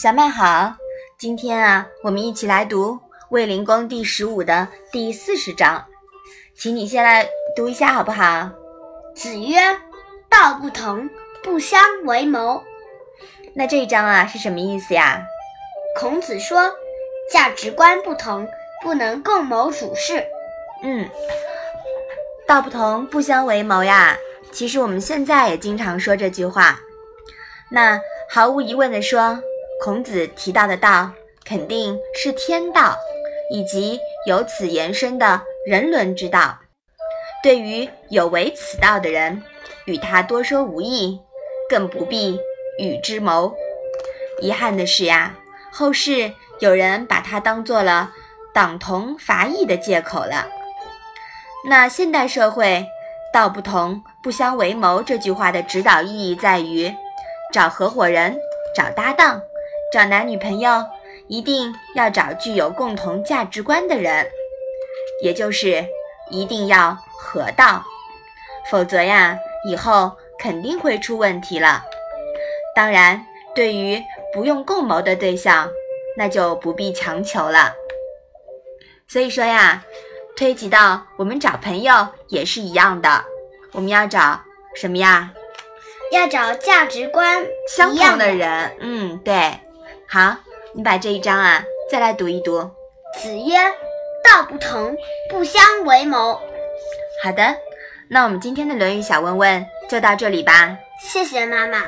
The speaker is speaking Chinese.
小麦好，今天啊，我们一起来读《卫灵公》第十五的第四十章，请你先来读一下好不好？子曰：“道不同，不相为谋。”那这一章啊是什么意思呀？孔子说，价值观不同，不能共谋处事。嗯，道不同，不相为谋呀。其实我们现在也经常说这句话。那毫无疑问的说。孔子提到的道，肯定是天道，以及由此延伸的人伦之道。对于有违此道的人，与他多说无益，更不必与之谋。遗憾的是呀，后世有人把它当做了党同伐异的借口了。那现代社会，道不同不相为谋这句话的指导意义在于，找合伙人，找搭档。找男女朋友一定要找具有共同价值观的人，也就是一定要合道，否则呀，以后肯定会出问题了。当然，对于不用共谋的对象，那就不必强求了。所以说呀，推及到我们找朋友也是一样的，我们要找什么呀？要找价值观相同的人。嗯，对。好，你把这一章啊再来读一读。子曰：“道不同，不相为谋。”好的，那我们今天的《论语》小问问就到这里吧。谢谢妈妈。